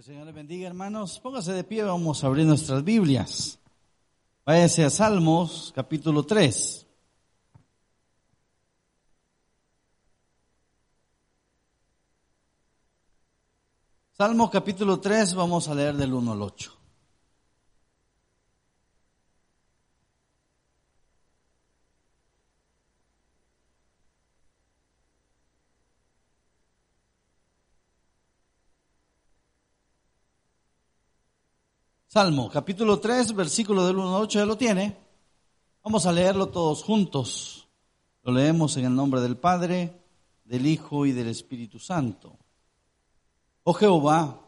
El Señor les bendiga, hermanos. Póngase de pie, vamos a abrir nuestras Biblias. Váyase a Salmos, capítulo 3. Salmo capítulo 3, vamos a leer del 1 al 8. Salmo, capítulo 3, versículo del 1 al 8, ¿ya lo tiene? Vamos a leerlo todos juntos. Lo leemos en el nombre del Padre, del Hijo y del Espíritu Santo. Oh Jehová,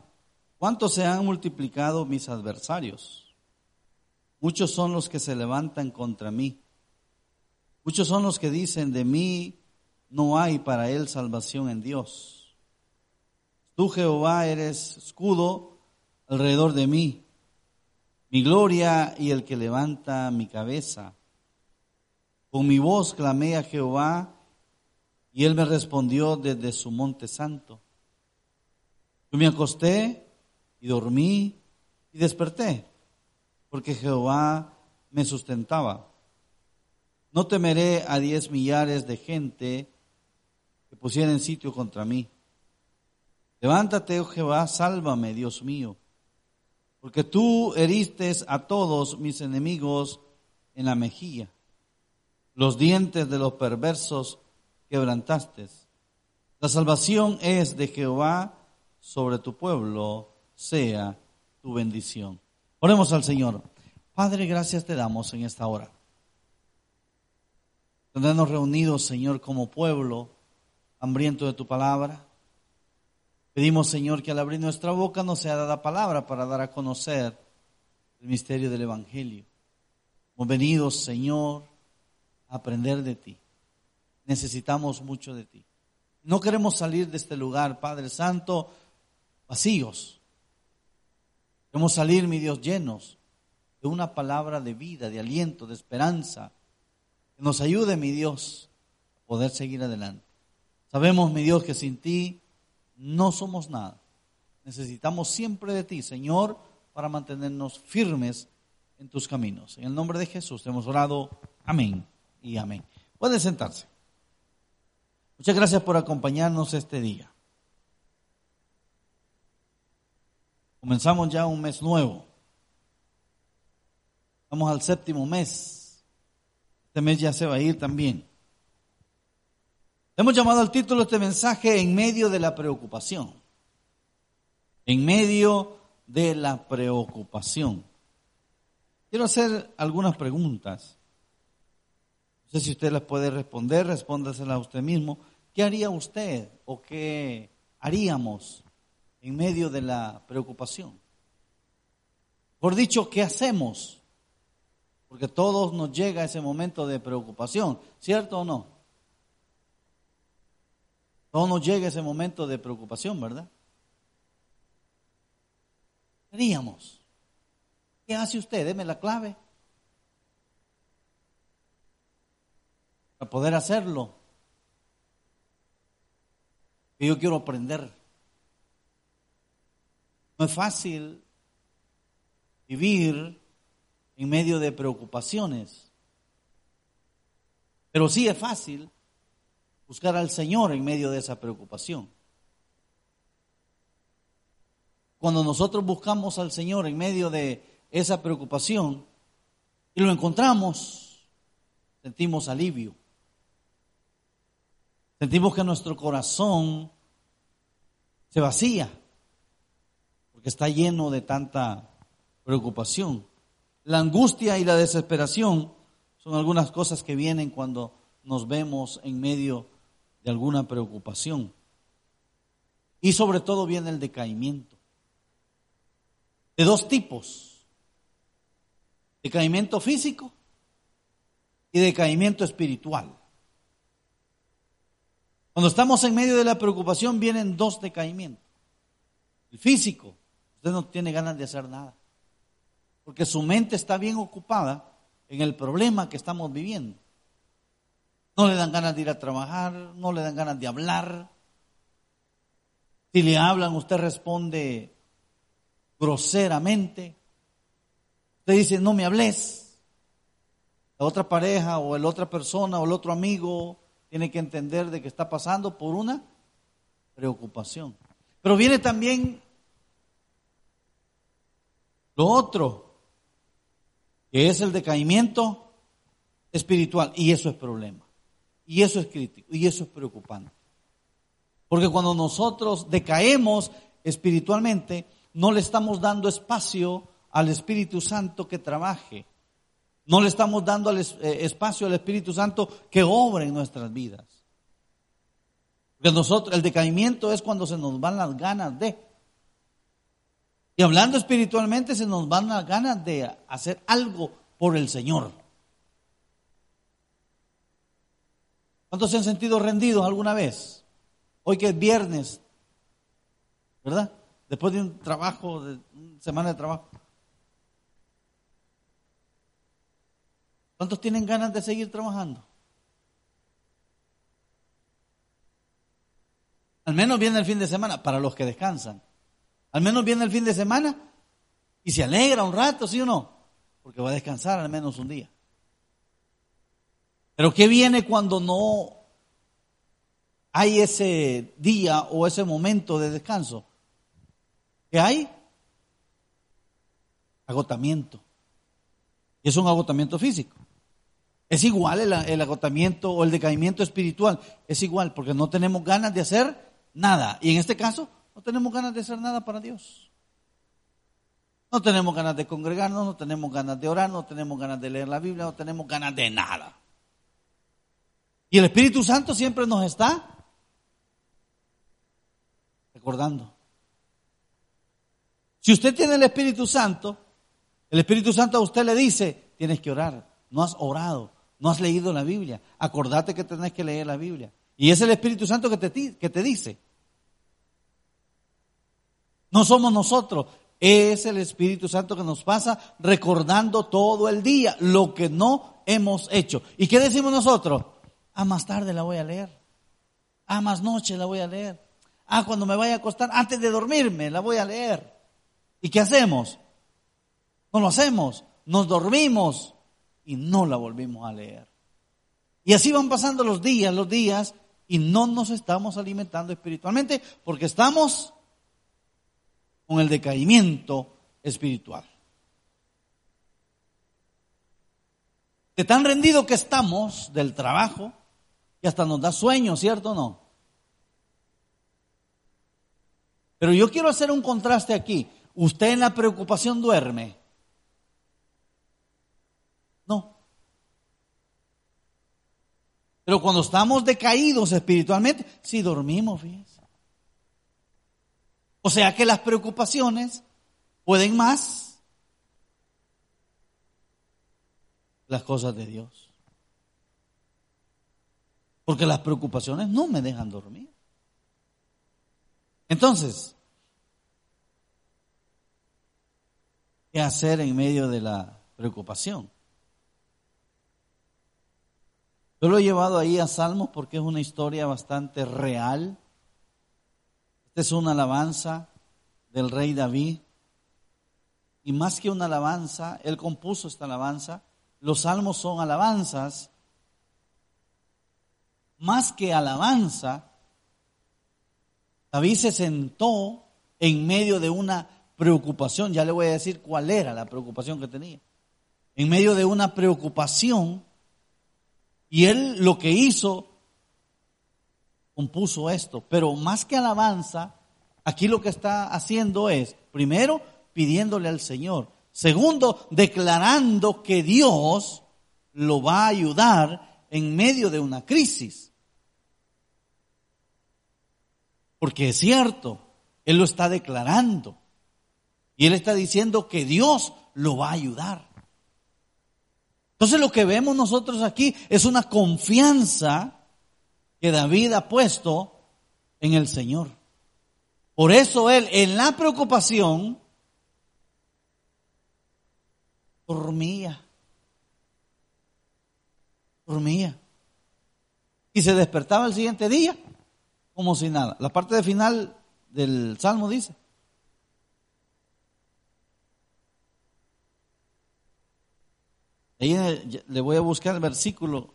¿cuánto se han multiplicado mis adversarios? Muchos son los que se levantan contra mí. Muchos son los que dicen de mí, no hay para él salvación en Dios. Tú, Jehová, eres escudo alrededor de mí mi gloria y el que levanta mi cabeza. Con mi voz clamé a Jehová y él me respondió desde su monte santo. Yo me acosté y dormí y desperté, porque Jehová me sustentaba. No temeré a diez millares de gente que pusieran sitio contra mí. Levántate, oh Jehová, sálvame, Dios mío porque tú heriste a todos mis enemigos en la mejilla. Los dientes de los perversos quebrantaste. La salvación es de Jehová sobre tu pueblo, sea tu bendición. Oremos al Señor. Padre, gracias te damos en esta hora. Tenernos reunidos, Señor, como pueblo hambriento de tu palabra Pedimos, Señor, que al abrir nuestra boca nos sea dada palabra para dar a conocer el misterio del Evangelio. Hemos venido, Señor, a aprender de ti. Necesitamos mucho de ti. No queremos salir de este lugar, Padre Santo, vacíos. Queremos salir, mi Dios, llenos de una palabra de vida, de aliento, de esperanza, que nos ayude, mi Dios, a poder seguir adelante. Sabemos, mi Dios, que sin ti no somos nada. Necesitamos siempre de ti, Señor, para mantenernos firmes en tus caminos. En el nombre de Jesús hemos orado. Amén y amén. Pueden sentarse. Muchas gracias por acompañarnos este día. Comenzamos ya un mes nuevo. Vamos al séptimo mes. Este mes ya se va a ir también. Hemos llamado al título este mensaje En medio de la preocupación. En medio de la preocupación. Quiero hacer algunas preguntas. No sé si usted las puede responder, respóndaselas a usted mismo. ¿Qué haría usted o qué haríamos en medio de la preocupación? Por dicho, ¿qué hacemos? Porque todos nos llega ese momento de preocupación, ¿cierto o no? No nos llega ese momento de preocupación, ¿verdad? Queríamos. ¿Qué hace usted? Deme la clave. Para poder hacerlo. Yo quiero aprender. No es fácil vivir en medio de preocupaciones. Pero sí es fácil buscar al Señor en medio de esa preocupación. Cuando nosotros buscamos al Señor en medio de esa preocupación y lo encontramos, sentimos alivio. Sentimos que nuestro corazón se vacía porque está lleno de tanta preocupación. La angustia y la desesperación son algunas cosas que vienen cuando nos vemos en medio de alguna preocupación. Y sobre todo viene el decaimiento. De dos tipos. Decaimiento físico y decaimiento espiritual. Cuando estamos en medio de la preocupación vienen dos decaimientos. El físico, usted no tiene ganas de hacer nada. Porque su mente está bien ocupada en el problema que estamos viviendo. No le dan ganas de ir a trabajar, no le dan ganas de hablar. Si le hablan, usted responde groseramente. Usted dice, no me hables. La otra pareja o la otra persona o el otro amigo tiene que entender de que está pasando por una preocupación. Pero viene también lo otro, que es el decaimiento espiritual. Y eso es problema. Y eso es crítico. Y eso es preocupante. Porque cuando nosotros decaemos espiritualmente, no le estamos dando espacio al Espíritu Santo que trabaje. No le estamos dando eh, espacio al Espíritu Santo que obre en nuestras vidas. Porque nosotros, el decaimiento es cuando se nos van las ganas de. Y hablando espiritualmente, se nos van las ganas de hacer algo por el Señor. ¿Cuántos se han sentido rendidos alguna vez? Hoy que es viernes, ¿verdad? Después de un trabajo, de una semana de trabajo. ¿Cuántos tienen ganas de seguir trabajando? Al menos viene el fin de semana para los que descansan. Al menos viene el fin de semana y se alegra un rato, ¿sí o no? Porque va a descansar al menos un día. Pero ¿qué viene cuando no hay ese día o ese momento de descanso? ¿Qué hay? Agotamiento. Y es un agotamiento físico. Es igual el, el, agotamiento o el decaimiento espiritual. Es igual porque no tenemos ganas de hacer nada. Y en este caso, no tenemos ganas de hacer nada para Dios. No tenemos ganas de congregarnos, no tenemos ganas de orar, no tenemos ganas de leer la Biblia, no tenemos ganas de nada. Y el Espíritu Santo siempre nos está recordando. Si usted tiene el Espíritu Santo, el Espíritu Santo a usted le dice, tienes que orar, no has orado, no has leído la Biblia, acordate que tenés que leer la Biblia. Y es el Espíritu Santo que te, que te dice. No somos nosotros, es el Espíritu Santo que nos pasa recordando todo el día lo que no hemos hecho. ¿Y qué decimos nosotros? Ah, más tarde la voy a leer. Ah, más noche la voy a leer. Ah, cuando me vaya a acostar, antes de dormirme, la voy a leer. ¿Y qué hacemos? No lo hacemos. Nos dormimos y no la volvimos a leer. Y así van pasando los días, los días, y no nos estamos alimentando espiritualmente porque estamos con el decaimiento espiritual. De tan rendido que estamos del trabajo, que hasta nos da sueño, ¿cierto o no? Pero yo quiero hacer un contraste aquí. ¿Usted en la preocupación duerme? Pero cuando estamos decaídos espiritualmente, sí dormimos, fíjense. O sea que las preocupaciones pueden más las cosas de Dios. Porque las preocupaciones no me dejan dormir. Entonces, ¿qué hacer en medio de la preocupación? Yo lo he llevado ahí a Salmos porque es una historia bastante real. Esta es una alabanza del rey David. Y más que una alabanza, él compuso esta alabanza. Los salmos son alabanzas. Más que alabanza, David se sentó en medio de una preocupación. Ya le voy a decir cuál era la preocupación que tenía. En medio de una preocupación y él lo que hizo, compuso esto, pero más que alabanza, aquí lo que está haciendo es, primero, pidiéndole al Señor, segundo, declarando que Dios lo va a ayudar en medio de una crisis. Porque es cierto, Él lo está declarando. Y Él está diciendo que Dios lo va a ayudar. Entonces lo que vemos nosotros aquí es una confianza que David ha puesto en el Señor. Por eso él, en la preocupación, dormía. Dormía. Y se despertaba el siguiente día como si nada. La parte de final del Salmo dice. Ahí le voy a buscar el versículo.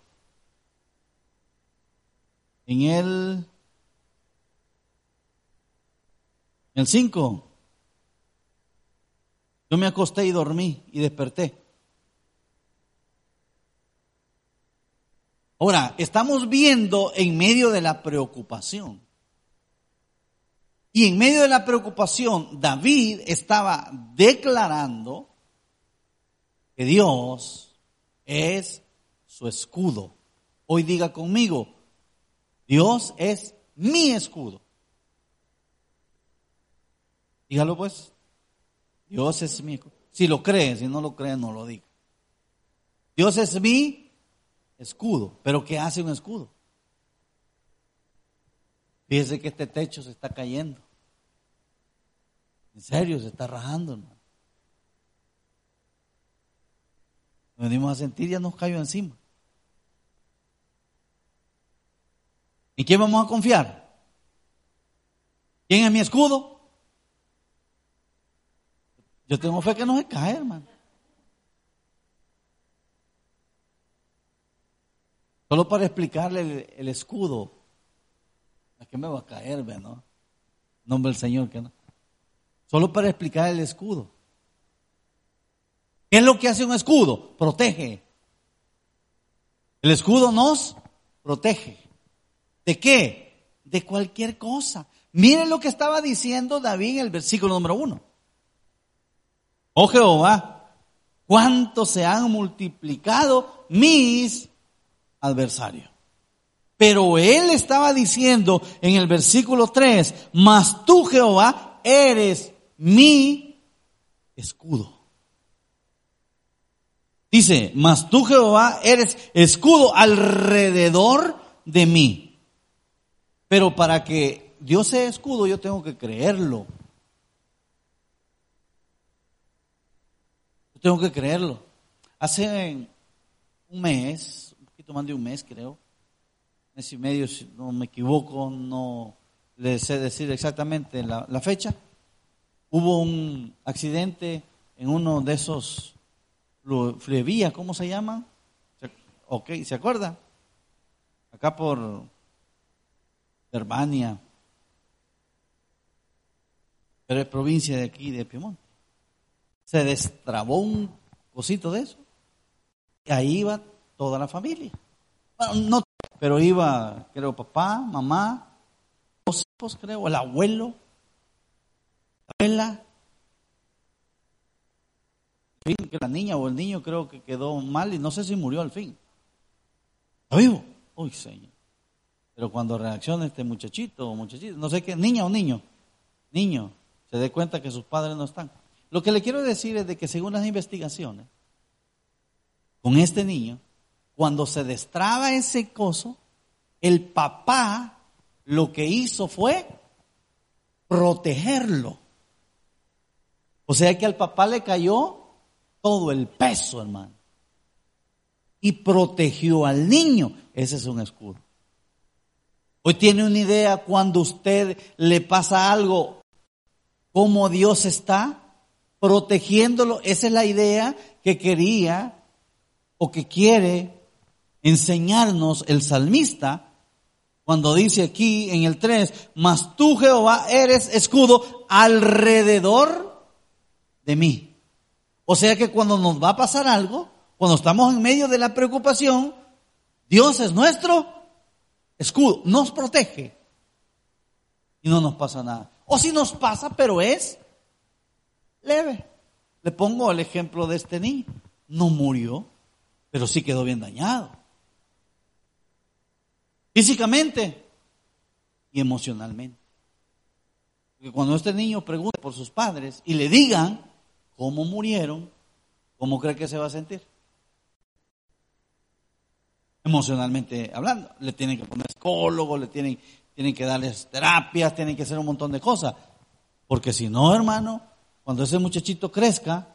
En el, en el 5. Yo me acosté y dormí y desperté Ahora, estamos viendo en medio de la preocupación. Y en medio de la preocupación, David estaba declarando que Dios es su escudo. Hoy diga conmigo, Dios es mi escudo. Dígalo pues. Dios es mi escudo. Si lo cree, si no lo cree, no lo diga. Dios es mi escudo. Pero ¿qué hace un escudo? Fíjese que este techo se está cayendo. En serio, se está rajando, hermano. venimos a sentir, ya nos cayó encima. ¿Y quién vamos a confiar? ¿Quién es mi escudo? Yo tengo fe que no se cae, hermano. Solo para explicarle el, escudo. ¿A qué me va a caer, no? Nombre del Señor, que no. Solo para explicar el escudo. ¿Qué es lo que hace un escudo? Protege. El escudo nos protege. ¿De qué? De cualquier cosa. Miren lo que estaba diciendo David en el versículo número uno. Oh Jehová, cuánto se han multiplicado mis adversarios. Pero él estaba diciendo en el versículo 3, mas tú Jehová eres mi escudo. Dice, mas tú Jehová eres escudo alrededor de mí. Pero para que Dios sea escudo yo tengo que creerlo. Yo tengo que creerlo. Hace un mes, poquito más de un mes creo, mes y medio, si no me equivoco, no le sé decir exactamente la, fecha, hubo un accidente en uno de esos Flevía, ¿cómo se llama? Ok, ¿se acuerda? Acá por Germania, pero es provincia de aquí, de Piemonte. Se destrabó un cosito de eso. Y ahí iba toda la familia. No, pero iba, creo, papá, mamá, dos hijos, creo, el abuelo, la abuela, que la niña o el niño creo que quedó mal y no sé si murió al fin. ¿Está vivo? Uy, Señor. Pero cuando reacciona este muchachito o muchachito, no sé qué, niña o niño, niño, se dé cuenta que sus padres no están. Lo que le quiero decir es de que según las investigaciones, con este niño, cuando se destraba ese coso, el papá lo que hizo fue protegerlo. O sea que al papá le cayó todo el peso, hermano. Y protegió al niño. Ese es un escudo. Hoy tiene una idea cuando usted le pasa algo, cómo Dios está protegiéndolo. Esa es la idea que quería o que quiere enseñarnos el salmista cuando dice aquí en el 3, mas tú Jehová eres escudo alrededor de mí. O sea que cuando nos va a pasar algo, cuando estamos en medio de la preocupación, Dios es nuestro escudo, nos protege y no nos pasa nada. O si nos pasa, pero es leve. Le pongo el ejemplo de este niño. No murió, pero sí quedó bien dañado. Físicamente y emocionalmente. Porque cuando este niño pregunta por sus padres y le digan, cómo murieron, ¿cómo cree que se va a sentir? Emocionalmente hablando. Le tienen que poner psicólogo, le tienen, tienen que darles terapias, tienen que hacer un montón de cosas. Porque si no, hermano, cuando ese muchachito crezca,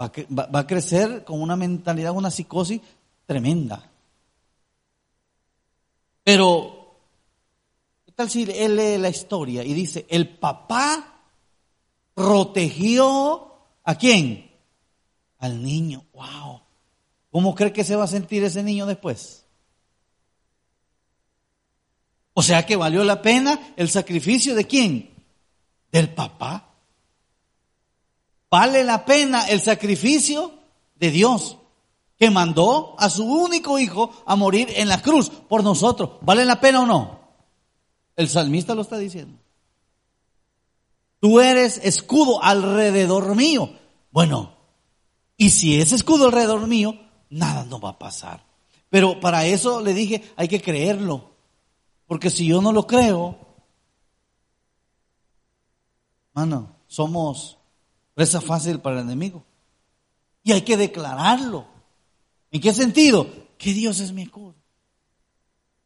va a, va a crecer con una mentalidad, una psicosis tremenda. Pero, ¿qué tal si él lee la historia y dice, el papá protegió ¿A quién? Al niño. ¡Wow! ¿cómo cree que se va a sentir ese niño después? O sea que valió la pena el sacrificio de quién? Del papá. Vale la pena el sacrificio de Dios que mandó a su único hijo a morir en la cruz por nosotros. ¿Vale la pena o no? El salmista lo está diciendo. Tú eres escudo alrededor mío. Bueno, y si es escudo alrededor mío, nada nos va a pasar. Pero para eso le dije, hay que creerlo. Porque si yo no lo creo, mano, somos presa fácil para el enemigo. Y hay que declararlo. ¿En qué sentido? Que Dios es mi escudo.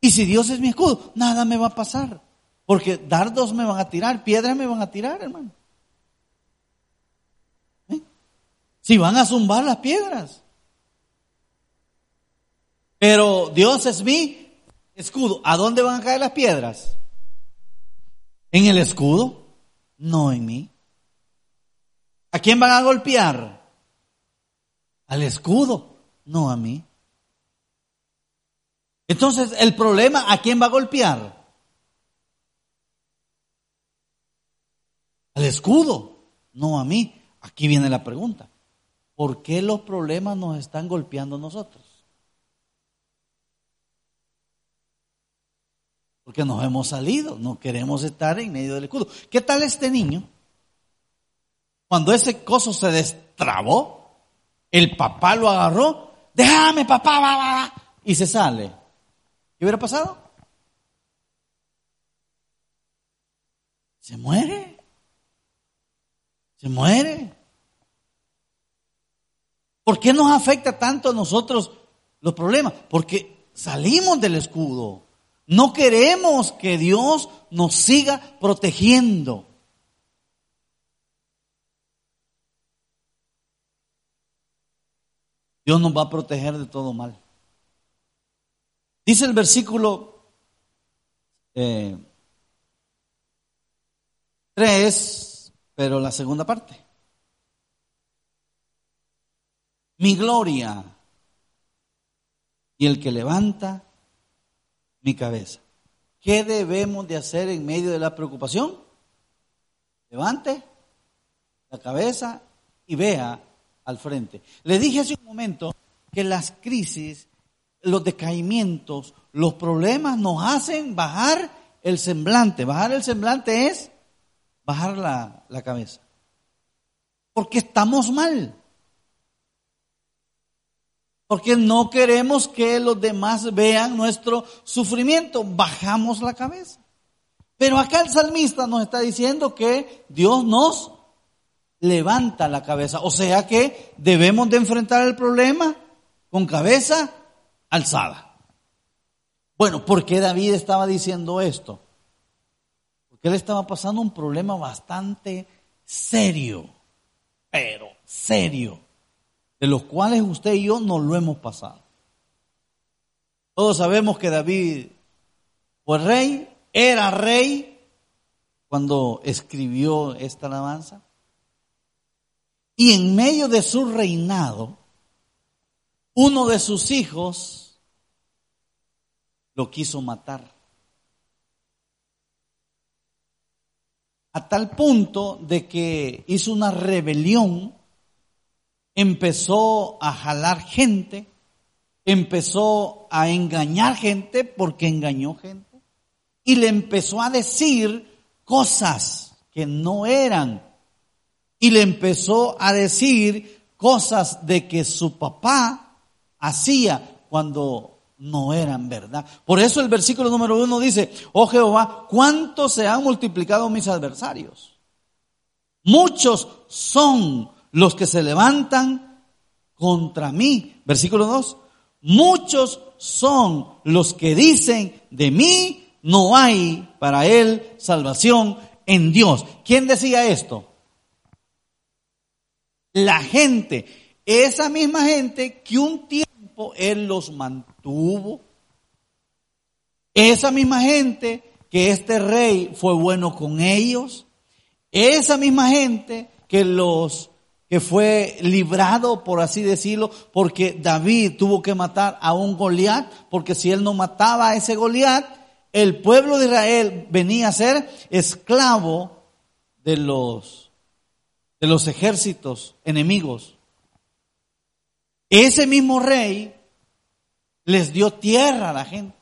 Y si Dios es mi escudo, nada me va a pasar. Porque dardos me van a tirar, piedras me van a tirar, hermano. ¿Eh? Si van a zumbar las piedras. Pero Dios es mi escudo. ¿A dónde van a caer las piedras? ¿En el escudo? No en mí. ¿A quién van a golpear? Al escudo, no a mí. Entonces, el problema, ¿a quién va a golpear? al escudo, no a mí. Aquí viene la pregunta. ¿Por qué los problemas nos están golpeando a nosotros? Porque nos hemos salido, no queremos estar en medio del escudo. ¿Qué tal este niño? Cuando ese coso se destrabó, el papá lo agarró, déjame papá, va, va, y se sale. ¿Qué hubiera pasado? Se muere se muere. ¿Por qué nos afecta tanto a nosotros los problemas? Porque salimos del escudo. No queremos que Dios nos siga protegiendo. Dios nos va a proteger de todo mal. Dice el versículo eh, 3 pero la segunda parte. Mi gloria y el que levanta mi cabeza. ¿Qué debemos de hacer en medio de la preocupación? Levante la cabeza y vea al frente. Le dije hace un momento que las crisis, los decaimientos, los problemas nos hacen bajar el semblante. Bajar el semblante es bajar la, cabeza. Porque estamos mal. Porque no queremos que los demás vean nuestro sufrimiento. Bajamos la cabeza. Pero acá el salmista nos está diciendo que Dios nos levanta la cabeza. O sea que debemos de enfrentar el problema con cabeza alzada. Bueno, ¿por qué David estaba diciendo esto? que él estaba pasando un problema bastante serio, pero serio, de los cuales usted y yo no lo hemos pasado. Todos sabemos que David fue rey, era rey cuando escribió esta alabanza. Y en medio de su reinado, uno de sus hijos lo quiso matar. a tal punto de que hizo una rebelión, empezó a jalar gente, empezó a engañar gente porque engañó gente y le empezó a decir cosas que no eran y le empezó a decir cosas de que su papá hacía cuando no eran verdad. Por eso el versículo número uno dice, oh Jehová, ¿cuántos se han multiplicado mis adversarios? Muchos son los que se levantan contra mí. Versículo dos, muchos son los que dicen, de mí no hay para él salvación en Dios. ¿Quién decía esto? La gente, esa misma gente que un tiempo él los mantuvo tuvo. Esa misma gente que este rey fue bueno con ellos, esa misma gente que los que fue librado, por así decirlo, porque David tuvo que matar a un Goliat, porque si él no mataba a ese Goliat, el pueblo de Israel venía a ser esclavo de los, de los ejércitos enemigos. Ese mismo rey les dio tierra a la gente.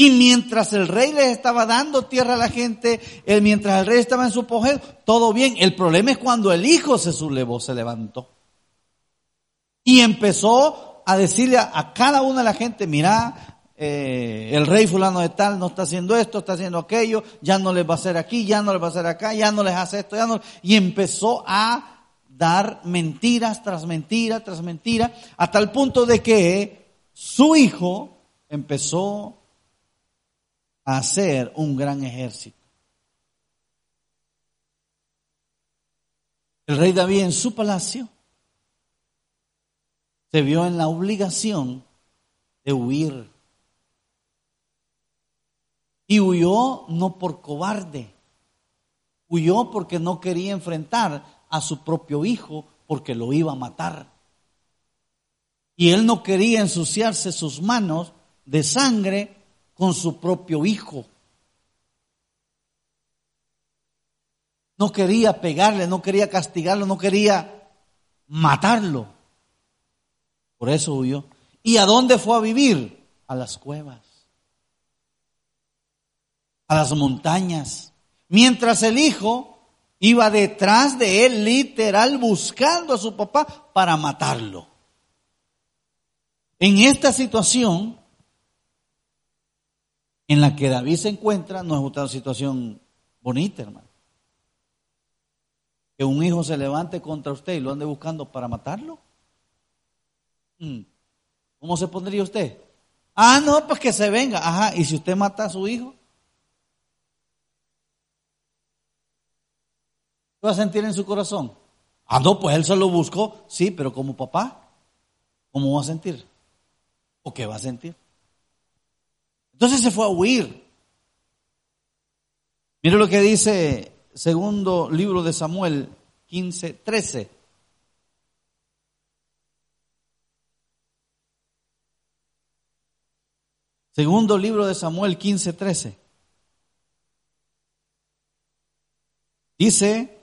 Y mientras el rey les estaba dando tierra a la gente, mientras el rey estaba en su apogeo, todo bien. El problema es cuando el hijo se sublevó, se levantó. Y empezó a decirle a, cada una de la gente, mira, eh, el rey fulano de tal no está haciendo esto, está haciendo aquello, ya no les va a hacer aquí, ya no les va a hacer acá, ya no les hace esto, ya no. Y empezó a dar mentiras tras mentira tras mentira, hasta el punto de que su hijo empezó hacer un gran ejército. El rey David en su palacio se vio en la obligación de huir. Y huyó no por cobarde, huyó porque no quería enfrentar a su propio hijo porque lo iba a matar. Y él no quería ensuciarse sus manos de sangre con su propio hijo. No quería pegarle, no quería castigarlo, no quería matarlo. Por eso huyó. ¿Y a dónde fue a vivir? A las cuevas, a las montañas. Mientras el hijo iba detrás de él, literal, buscando a su papá para matarlo. En esta situación, en la que David se encuentra no es una situación bonita, hermano. Que un hijo se levante contra usted y lo ande buscando para matarlo. Mm. ¿Cómo se pondría usted? Ah, no, pues que se venga. Ajá, ¿y si usted mata a su hijo? Va a sentir en su corazón? Ah, no, pues él se lo buscó. Sí, pero como papá, ¿cómo va a sentir? ¿O qué va a sentir? Entonces se fue a huir. Mire lo que dice segundo libro de Samuel 15, 13. Segundo libro de Samuel 15, 13. Dice,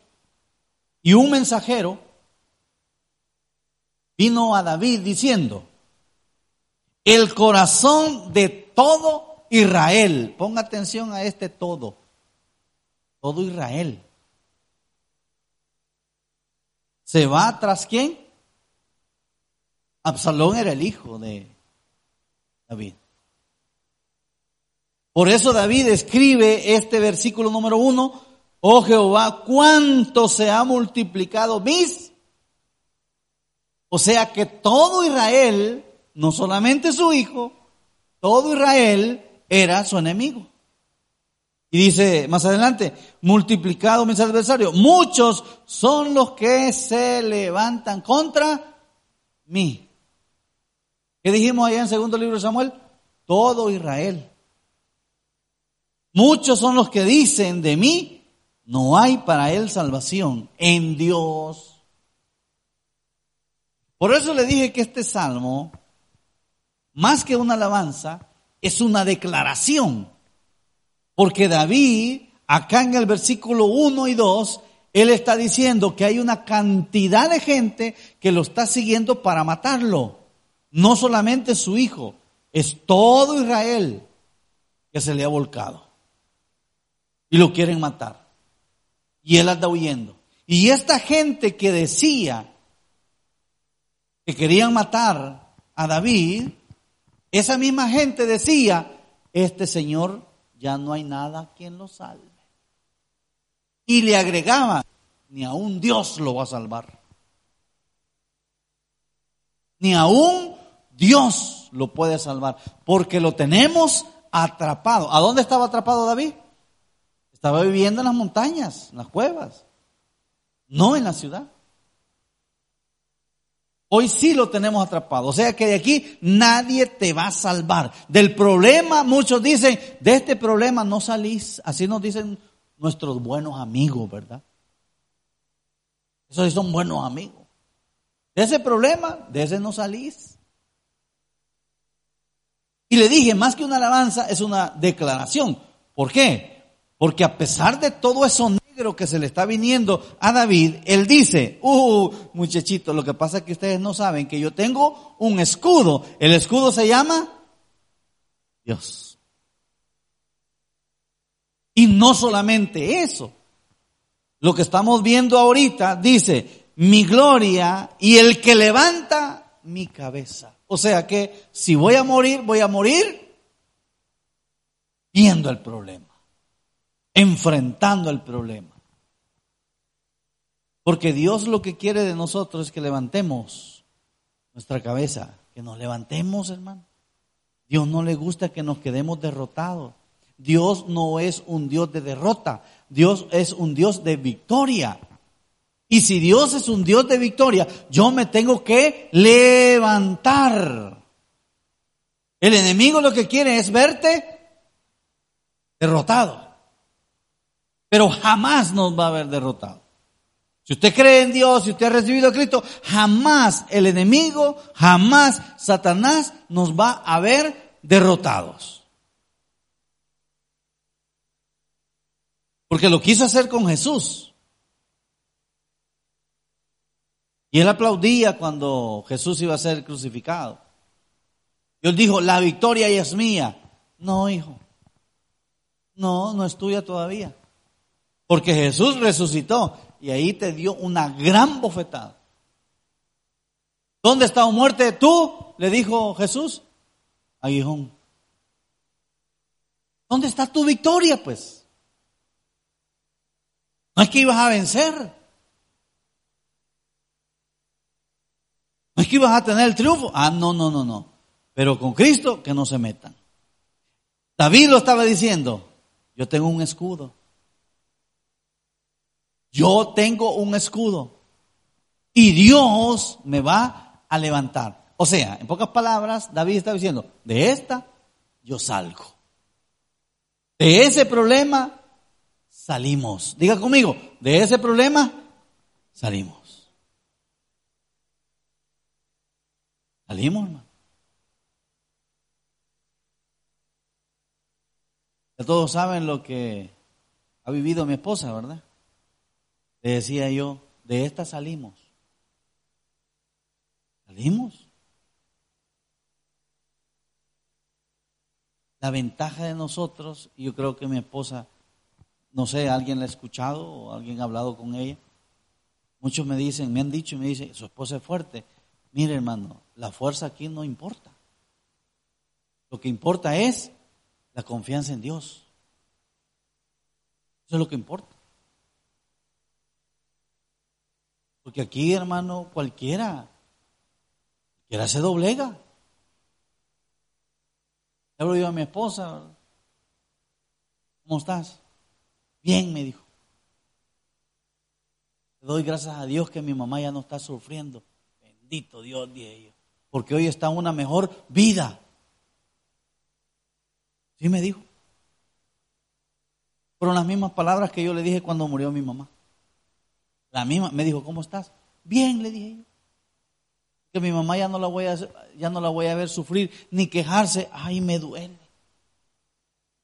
y un mensajero vino a David diciendo, el corazón de todo Israel. Ponga atención a este todo. Todo Israel. ¿Se va tras quién? Absalón era el hijo de David. Por eso David escribe este versículo número uno, oh Jehová, cuánto se ha multiplicado mis. O sea que todo Israel, no solamente su hijo, todo Israel era su enemigo. Y dice más adelante, multiplicado mis adversarios, muchos son los que se levantan contra mí. ¿Qué dijimos allá en segundo libro de Samuel? Todo Israel. Muchos son los que dicen de mí, no hay para él salvación en Dios. Por eso le dije que este salmo más que una alabanza, es una declaración. Porque David, acá en el versículo 1 y 2, él está diciendo que hay una cantidad de gente que lo está siguiendo para matarlo. No solamente su hijo, es todo Israel que se le ha volcado. Y lo quieren matar. Y él anda huyendo. Y esta gente que decía que querían matar a David, esa misma gente decía, este Señor ya no hay nada quien lo salve. Y le agregaba, ni aún Dios lo va a salvar. Ni aún Dios lo puede salvar, porque lo tenemos atrapado. ¿A dónde estaba atrapado David? Estaba viviendo en las montañas, en las cuevas, no en la ciudad. Hoy sí lo tenemos atrapado. O sea que de aquí nadie te va a salvar. Del problema, muchos dicen, de este problema no salís. Así nos dicen nuestros buenos amigos, ¿verdad? Esos son buenos amigos. De ese problema, de ese no salís. Y le dije, más que una alabanza, es una declaración. ¿Por qué? Porque a pesar de todo eso negro que se le está viniendo a David, él dice, uh, muchachito, lo que pasa es que ustedes no saben que yo tengo un escudo. El escudo se llama Dios. Y no solamente eso. Lo que estamos viendo ahorita dice, mi gloria y el que levanta mi cabeza. O sea que si voy a morir, voy a morir viendo el problema, enfrentando el problema. Porque Dios lo que quiere de nosotros es que levantemos nuestra cabeza, que nos levantemos, hermano. Dios no le gusta que nos quedemos derrotados. Dios no es un Dios de derrota, Dios es un Dios de victoria. Y si Dios es un Dios de victoria, yo me tengo que levantar. El enemigo lo que quiere es verte derrotado. Pero jamás nos va a ver derrotado. Si usted cree en Dios, si usted ha recibido a Cristo, jamás el enemigo, jamás Satanás nos va a ver derrotados. Porque lo quiso hacer con Jesús. Y él aplaudía cuando Jesús iba a ser crucificado. Y él dijo, la victoria ya es mía. No, hijo. No, no es tuya todavía. Porque Jesús resucitó y ahí te dio una gran bofetada. ¿Dónde está muerte tú? Le dijo Jesús. Aguijón. ¿Dónde está tu victoria, pues? No es que ibas a vencer. No es que ibas a tener el triunfo. Ah, no, no, no, no. Pero con Cristo que no se metan. David lo estaba diciendo. Yo tengo un escudo. Yo tengo un escudo. Y Dios me va a levantar. O sea, en pocas palabras, David está diciendo, de esta yo salgo. De ese problema salimos. Diga conmigo, de ese problema salimos. Salimos, hermano. Ya todos saben lo que ha vivido mi esposa, ¿verdad? Le decía yo, de esta salimos. Salimos. La ventaja de nosotros, y yo creo que mi esposa no sé, alguien la ha escuchado o alguien ha hablado con ella. Muchos me dicen, me han dicho y me dicen, su esposa es fuerte. Mire hermano, la fuerza aquí no importa. Lo que importa es la confianza en Dios. Eso es lo que importa. Porque aquí, hermano, cualquiera, cualquiera se doblega. Le hablo yo a mi esposa, ¿cómo estás? Bien, me dijo. Le doy gracias a Dios que mi mamá ya no está sufriendo. Bendito Dios, de ellos. Porque hoy está una mejor vida. Sí me dijo. Fueron las mismas palabras que yo le dije cuando murió mi mamá. La misma, me dijo, ¿cómo estás? Bien, le dije yo. Que mi mamá ya no la voy a, ya no la voy a ver sufrir ni quejarse. Ay, me duele.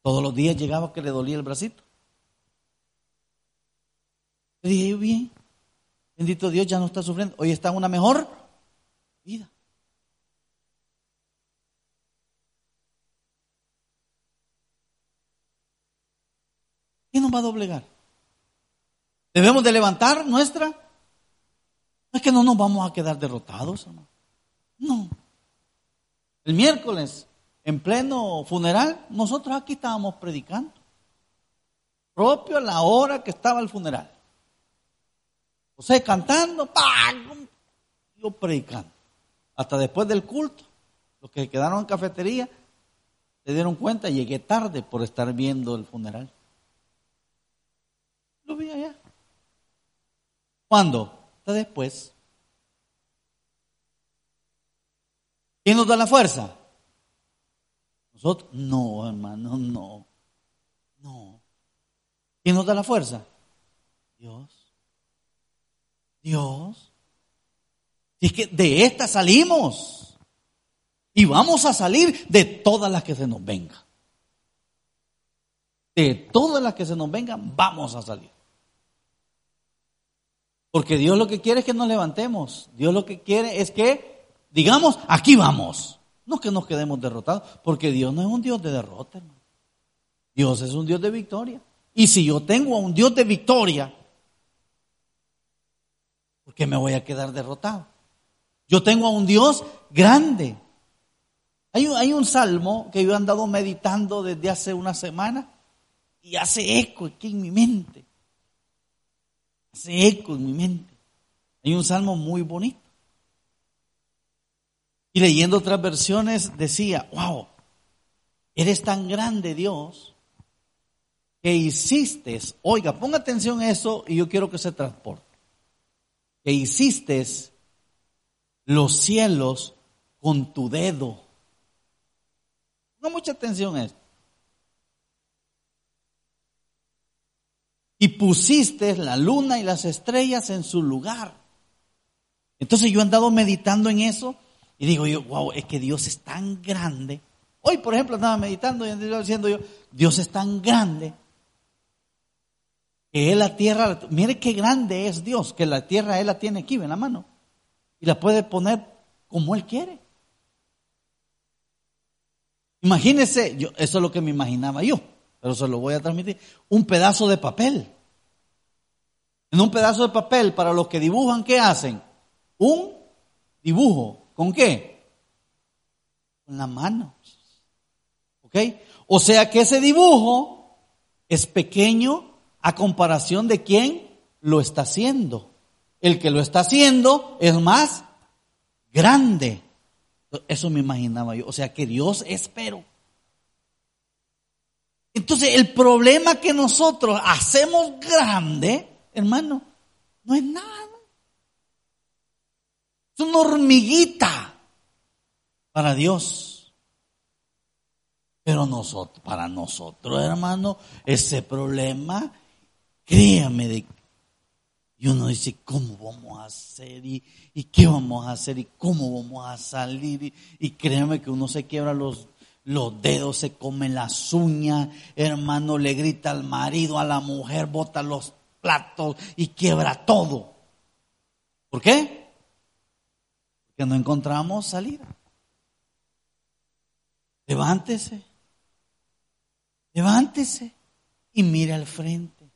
Todos los días llegaba que le dolía el bracito. Le dije yo, bien, bendito Dios, ya no está sufriendo. Hoy está en una mejor vida. ¿Quién nos va a doblegar? ¿Debemos de levantar nuestra? No es que no nos vamos a quedar derrotados, hermano. No. El miércoles, en pleno funeral, nosotros aquí estábamos predicando. Propio a la hora que estaba el funeral. José cantando, ¡pam! yo predicando. Hasta después del culto, los que quedaron en cafetería se dieron cuenta, llegué tarde por estar viendo el funeral. Lo vi allá. ¿Cuándo? Hasta después. ¿Quién nos da la fuerza? Nosotros. No, hermano, no. No. ¿Quién nos da la fuerza? Dios. Dios. Y es que de esta salimos. Y vamos a salir de todas las que se nos vengan. De todas las que se nos vengan, vamos a salir. Porque Dios lo que quiere es que nos levantemos. Dios lo que quiere es que digamos, aquí vamos. No que nos quedemos derrotados, porque Dios no es un Dios de derrota, hermano. Dios es un Dios de victoria. Y si yo tengo a un Dios de victoria, ¿por qué me voy a quedar derrotado? Yo tengo a un Dios grande. Hay un, hay un salmo que yo he andado meditando desde hace una semana y hace eco aquí en mi mente. Hace eco en mi mente. Hay un salmo muy bonito. Y leyendo otras versiones decía, wow, eres tan grande Dios que hiciste, oiga, ponga atención a eso y yo quiero que se transporte, que hiciste los cielos con tu dedo. Ponga mucha atención a esto. Y pusiste la luna y las estrellas en su lugar. Entonces yo he andado meditando en eso y digo yo, wow, es que Dios es tan grande. Hoy, por ejemplo, estaba meditando y andaba diciendo yo, Dios es tan grande que Él la tierra, mire qué grande es Dios, que la tierra Él la tiene aquí en la mano y la puede poner como Él quiere. Imagínese, yo, eso es lo que me imaginaba yo, pero se lo voy a transmitir, un pedazo de papel. En un pedazo de papel, para los que dibujan, ¿qué hacen? Un dibujo ¿Con qué? Con la mano. ¿Ok? O sea que ese dibujo es pequeño a comparación de quién lo está haciendo. El que lo está haciendo es más grande. Eso me imaginaba yo. O sea que Dios espero. Entonces el problema que nosotros hacemos grande, hermano, no es nada una hormiguita para Dios. Pero nosotros, para nosotros, hermano, ese problema, créame, de, y uno dice, ¿cómo vamos a hacer? ¿Y, qué vamos a hacer? ¿Y cómo vamos a salir? Y, créame que uno se quiebra los, los dedos, se come las uñas, hermano, le grita al marido, a la mujer, bota los platos y quiebra todo. ¿Por qué? no encontramos salida. Levántese, levántese y mire al frente.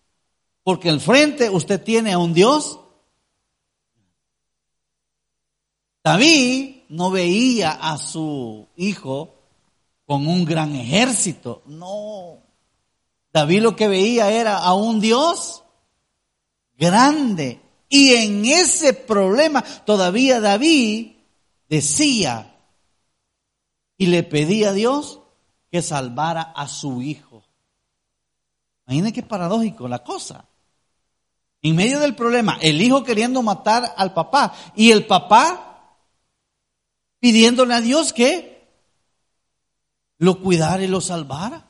Porque al frente usted tiene a un Dios. David no veía a su hijo con un gran ejército, no. David lo que veía era a un Dios grande. Y en ese problema todavía David decía y le pedía a Dios que salvara a su hijo. Imaginen qué paradójico la cosa. En medio del problema, el hijo queriendo matar al papá y el papá pidiéndole a Dios que lo cuidara y lo salvara.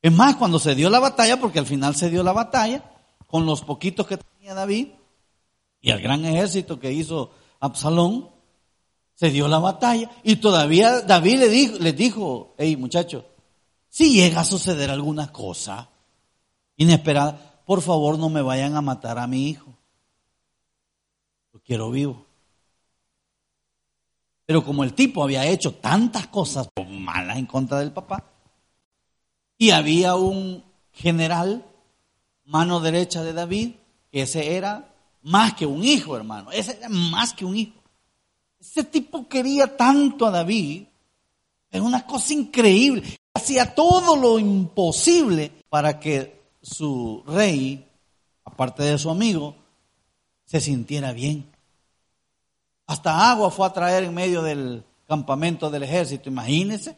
Es más, cuando se dio la batalla, porque al final se dio la batalla, con los poquitos que tenía David y el gran ejército que hizo Absalón, se dio la batalla y todavía David le dijo, les dijo, hey muchachos, si llega a suceder alguna cosa inesperada, por favor no me vayan a matar a mi hijo. Lo quiero vivo. Pero como el tipo había hecho tantas cosas malas en contra del papá, y había un general, mano derecha de David, que ese era más que un hijo, hermano. Ese era más que un hijo. Ese tipo quería tanto a David. Era una cosa increíble. Hacía todo lo imposible para que su rey, aparte de su amigo, se sintiera bien. Hasta agua fue a traer en medio del campamento del ejército. Imagínense.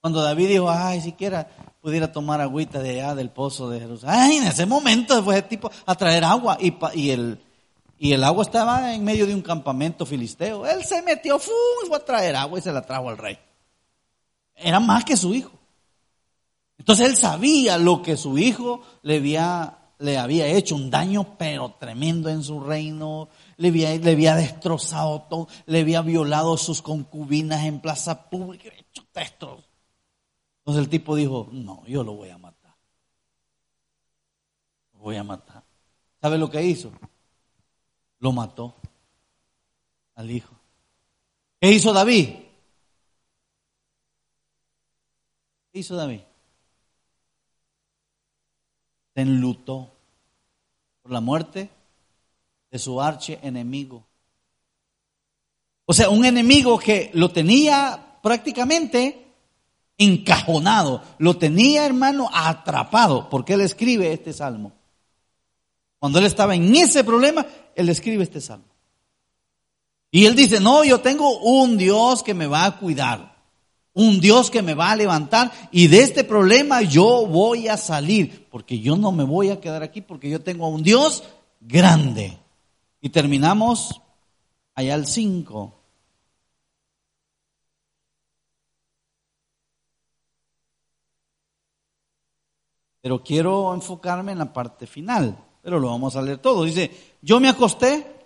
Cuando David dijo, ay, siquiera pudiera tomar agüita de allá del pozo de Jerusalén. Ay, en ese momento fue el tipo a traer agua y, el, agua estaba en medio de un campamento filisteo. Él se metió, ¡fum! fue a traer agua y se la trajo al rey. Era más que su hijo. Entonces él sabía lo que su hijo le había hecho un daño, pero tremendo en su reino, le había, destrozado todo, le había violado sus concubinas en plaza pública, hecho Entonces el tipo dijo, no, yo lo voy a matar. Lo voy a matar. ¿Sabe lo que hizo? Lo mató al hijo. ¿Qué hizo David? ¿Qué hizo David? Se enlutó por la muerte de su arche enemigo. O sea, un enemigo que lo tenía prácticamente encajonado, lo tenía, hermano, atrapado, porque él escribe este salmo. Cuando él estaba en ese problema, él escribe este salmo. Y él dice, no, yo tengo un Dios que me va a cuidar un Dios que me va a levantar y de este problema yo voy a salir, porque yo no me voy a quedar aquí, porque yo tengo a un Dios grande. Y terminamos allá al 5. Pero quiero enfocarme en la parte final, pero lo vamos a leer todo. Dice, yo me acosté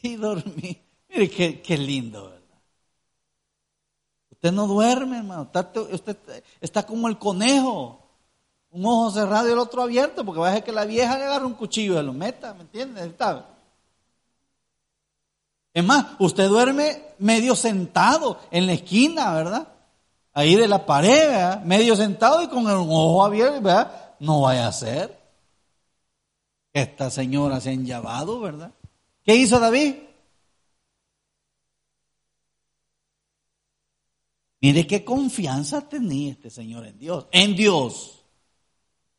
y dormí. Mire qué, qué lindo. Usted no duerme, hermano. usted está como el conejo. Un ojo cerrado y el otro abierto, porque va a ser que la vieja le agarre un cuchillo y lo meta, ¿me entiende? Es más, usted duerme medio sentado en la esquina, ¿verdad? Ahí de la pared, ¿verdad? Medio sentado y con el ojo abierto, ¿verdad? No vaya a ser. Esta señora se han llevado, ¿verdad? ¿Qué hizo David? Mire qué confianza tenía este señor en Dios, en Dios.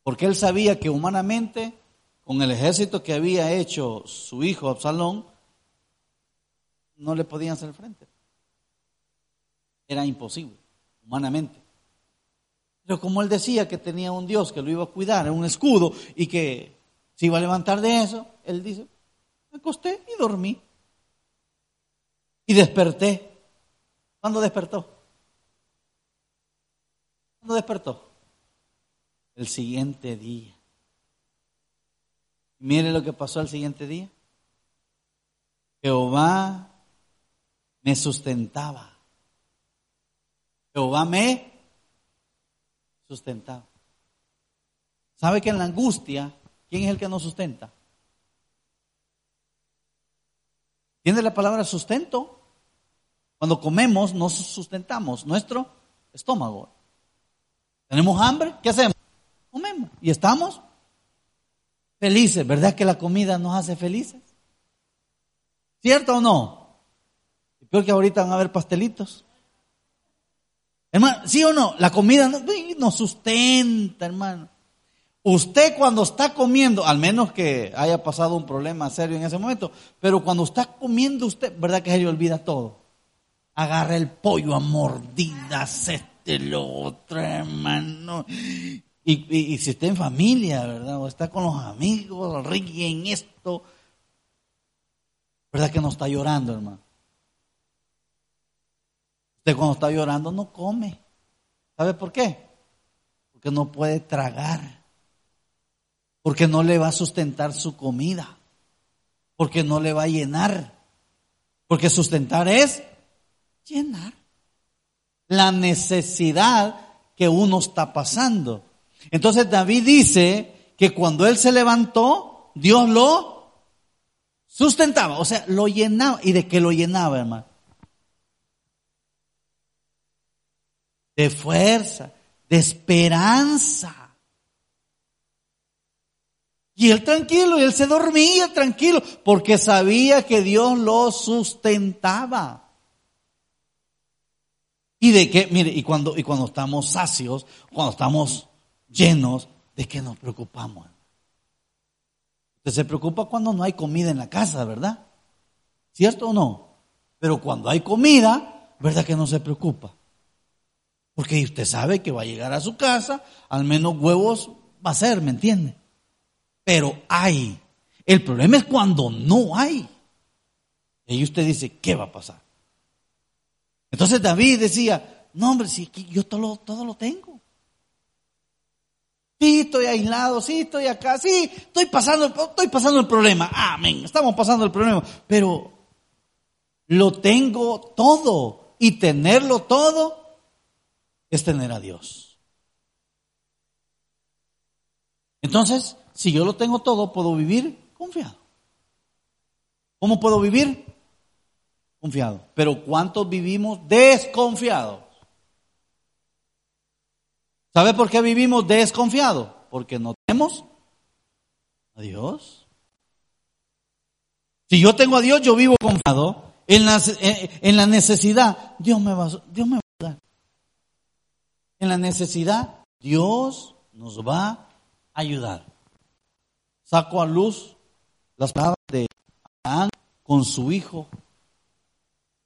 Porque él sabía que humanamente, con el ejército que había hecho su hijo Absalón, no le podían hacer frente. Era imposible, humanamente. Pero como él decía que tenía un Dios que lo iba a cuidar, un escudo, y que se iba a levantar de eso, él dice, me acosté y dormí. Y desperté. ¿Cuándo despertó? ¿Cuándo despertó? El siguiente día. Mire lo que pasó el siguiente día. Jehová me sustentaba. Jehová me sustentaba. ¿Sabe que en la angustia, quién es el que nos sustenta? ¿Tiene la palabra sustento? Cuando comemos, nos sustentamos nuestro estómago. ¿Tenemos hambre? ¿Qué hacemos? Comemos. Y estamos felices. ¿Verdad que la comida nos hace felices? ¿Cierto o no? Peor que ahorita van a haber pastelitos. Hermano, ¿sí o no? La comida nos sustenta, hermano. Usted cuando está comiendo, al menos que haya pasado un problema serio en ese momento, pero cuando está comiendo usted, ¿verdad que se le olvida todo? Agarra el pollo a mordidas, lo otro, hermano. Y, si está en familia, ¿verdad? O está con los amigos, ríe en esto. ¿Verdad que no está llorando, hermano? Usted cuando está llorando no come. ¿Sabe por qué? Porque no puede tragar. Porque no le va a sustentar su comida. Porque no le va a llenar. Porque sustentar es llenar la necesidad que uno está pasando. Entonces David dice que cuando él se levantó, Dios lo sustentaba, o sea, lo llenaba. ¿Y de qué lo llenaba, hermano? De fuerza, de esperanza. Y él tranquilo, y él se dormía tranquilo, porque sabía que Dios lo sustentaba. Y de qué, mire, y cuando, y cuando estamos sacios, cuando estamos llenos, ¿de qué nos preocupamos? Usted se preocupa cuando no hay comida en la casa, ¿verdad? ¿Cierto o no? Pero cuando hay comida, ¿verdad que no se preocupa? Porque usted sabe que va a llegar a su casa, al menos huevos va a ser, ¿me entiende? Pero hay. El problema es cuando no hay. Y usted dice, ¿qué va a pasar? Entonces David decía, no hombre, si yo todo, todo lo tengo. Sí, estoy aislado, sí, estoy acá, sí, estoy pasando, estoy pasando el problema. Amén, estamos pasando el problema. Pero lo tengo todo y tenerlo todo es tener a Dios. Entonces, si yo lo tengo todo, puedo vivir confiado. ¿Cómo puedo vivir? Confiado. Pero ¿cuántos vivimos desconfiados? ¿Sabe por qué vivimos desconfiados? Porque no tenemos a Dios. Si yo tengo a Dios, yo vivo confiado. En la, en la necesidad, Dios me, va, Dios me. En la necesidad, Dios nos va a ayudar. Saco a luz las palabras de Abraham con su hijo,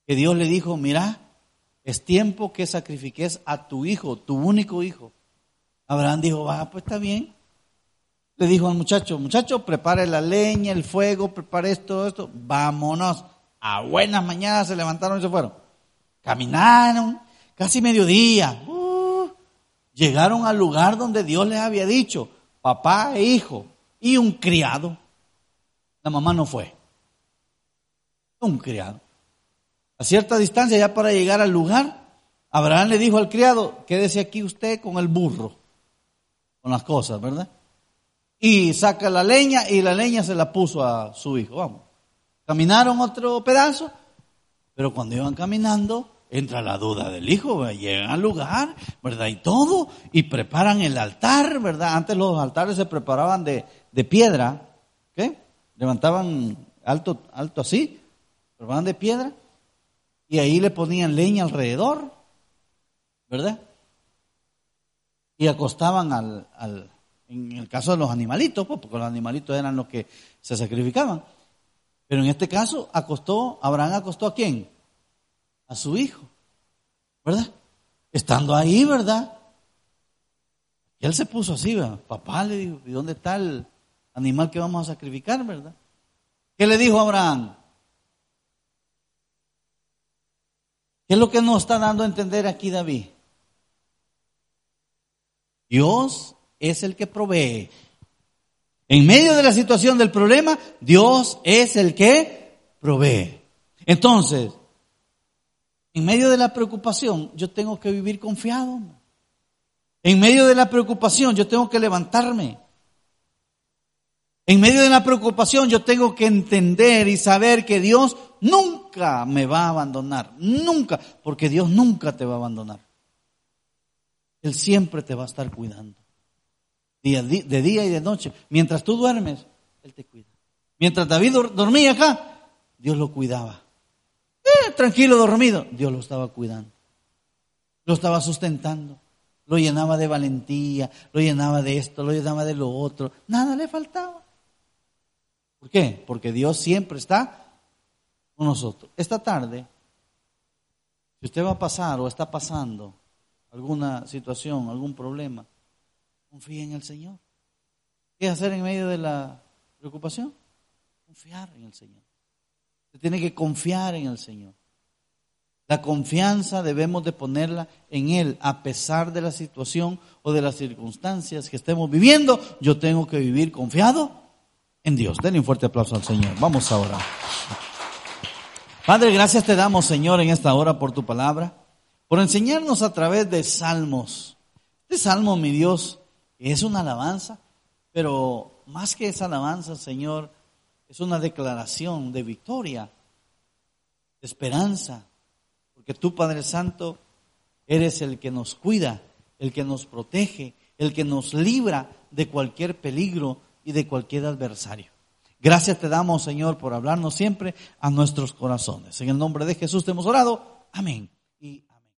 que Dios le dijo, mira, es tiempo que sacrifiques a tu hijo, tu único hijo. Abraham dijo, va, pues está bien. Le dijo al muchacho, muchacho, prepare la leña, el fuego, prepare esto, esto, vámonos. A buenas mañanas se levantaron y se fueron. Caminaron casi mediodía. Llegaron al lugar donde Dios les había dicho, papá e hijo, y un criado. La mamá no fue. Un criado. A cierta distancia, ya para llegar al lugar, Abraham le dijo al criado, quédese aquí usted con el burro, con las cosas, ¿verdad? Y saca la leña y la leña se la puso a su hijo, vamos. Caminaron otro pedazo, pero cuando iban caminando, entra la duda del hijo, llegan al lugar, ¿verdad? Y todo, y preparan el altar, ¿verdad? Antes los altares se preparaban de, de piedra, ¿qué? Levantaban alto, alto así, preparaban de piedra, y ahí le ponían leña alrededor, ¿verdad? Y acostaban al, al en el caso de los animalitos, pues, porque los animalitos eran los que se sacrificaban. Pero en este caso, acostó, Abraham acostó a quién? A su hijo, ¿verdad? Estando ahí, ¿verdad? Y él se puso así, ¿verdad? Papá le dijo, ¿y dónde está el animal que vamos a sacrificar, verdad? ¿Qué le dijo Abraham? ¿Qué es lo que nos está dando a entender aquí David? Dios es el que provee. En medio de la situación del problema, Dios es el que provee. Entonces, en medio de la preocupación, yo tengo que vivir confiado. En medio de la preocupación, yo tengo que levantarme. En medio de la preocupación, yo tengo que entender y saber que Dios nunca me va a abandonar. Nunca, porque Dios nunca te va a abandonar. Él siempre te va a estar cuidando de día y de noche. Mientras tú duermes, Él te cuida. Mientras David dormía acá, Dios lo cuidaba. Eh, tranquilo, dormido, Dios lo estaba cuidando. Lo estaba sustentando. Lo llenaba de valentía, lo llenaba de esto, lo llenaba de lo otro. Nada le faltaba. ¿Por qué? Porque Dios siempre está con nosotros. Esta tarde, si usted va a pasar o está pasando alguna situación, algún problema, Confía en el Señor. ¿Qué hacer en medio de la preocupación? Confiar en el Señor. Se tiene que confiar en el Señor. La confianza debemos de ponerla en Él, a pesar de la situación o de las circunstancias que estemos viviendo. Yo tengo que vivir confiado en Dios. Denle un fuerte aplauso al Señor. Vamos ahora. Padre, gracias te damos, Señor, en esta hora por tu palabra, por enseñarnos a través de salmos. Este salmo, mi Dios, es una alabanza, pero más que esa alabanza, Señor, es una declaración de victoria, de esperanza, porque tú, Padre Santo, eres el que nos cuida, el que nos protege, el que nos libra de cualquier peligro y de cualquier adversario. Gracias te damos, Señor, por hablarnos siempre a nuestros corazones. En el nombre de Jesús te hemos orado. Amén.